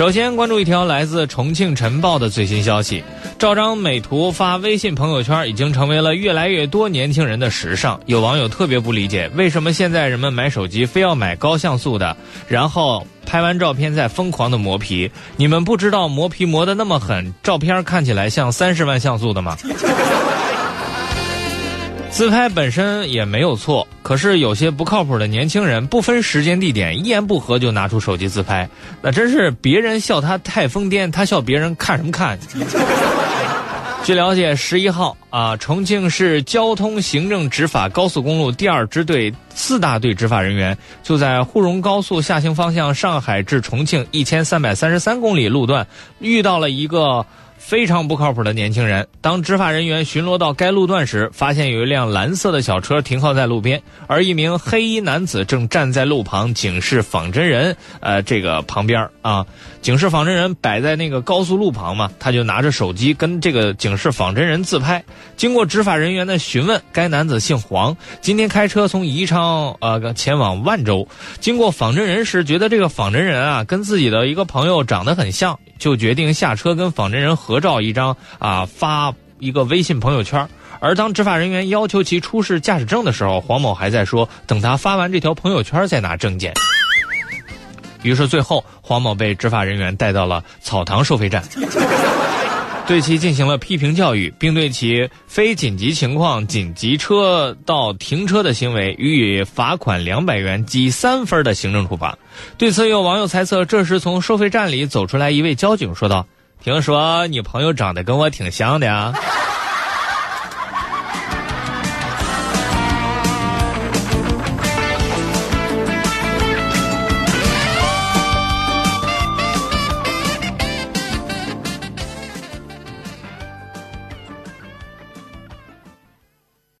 首先关注一条来自重庆晨报的最新消息：照张美图发微信朋友圈已经成为了越来越多年轻人的时尚。有网友特别不理解，为什么现在人们买手机非要买高像素的，然后拍完照片再疯狂的磨皮？你们不知道磨皮磨得那么狠，照片看起来像三十万像素的吗？自拍本身也没有错，可是有些不靠谱的年轻人，不分时间地点，一言不合就拿出手机自拍，那真是别人笑他太疯癫，他笑别人看什么看？据了解，十一号啊，重庆市交通行政执法高速公路第二支队四大队执法人员就在沪蓉高速下行方向上海至重庆一千三百三十三公里路段遇到了一个。非常不靠谱的年轻人。当执法人员巡逻到该路段时，发现有一辆蓝色的小车停靠在路边，而一名黑衣男子正站在路旁警示仿真人。呃，这个旁边啊，警示仿真人摆在那个高速路旁嘛，他就拿着手机跟这个警示仿真人自拍。经过执法人员的询问，该男子姓黄，今天开车从宜昌呃前往万州。经过仿真人时，觉得这个仿真人啊跟自己的一个朋友长得很像。就决定下车跟仿真人合照一张啊，发一个微信朋友圈。而当执法人员要求其出示驾驶证的时候，黄某还在说等他发完这条朋友圈再拿证件。于是最后，黄某被执法人员带到了草堂收费站。对其进行了批评教育，并对其非紧急情况紧急车道停车的行为予以罚款两百元记三分的行政处罚。对此，有网友猜测，这时从收费站里走出来一位交警，说道：“听说你朋友长得跟我挺像的呀。”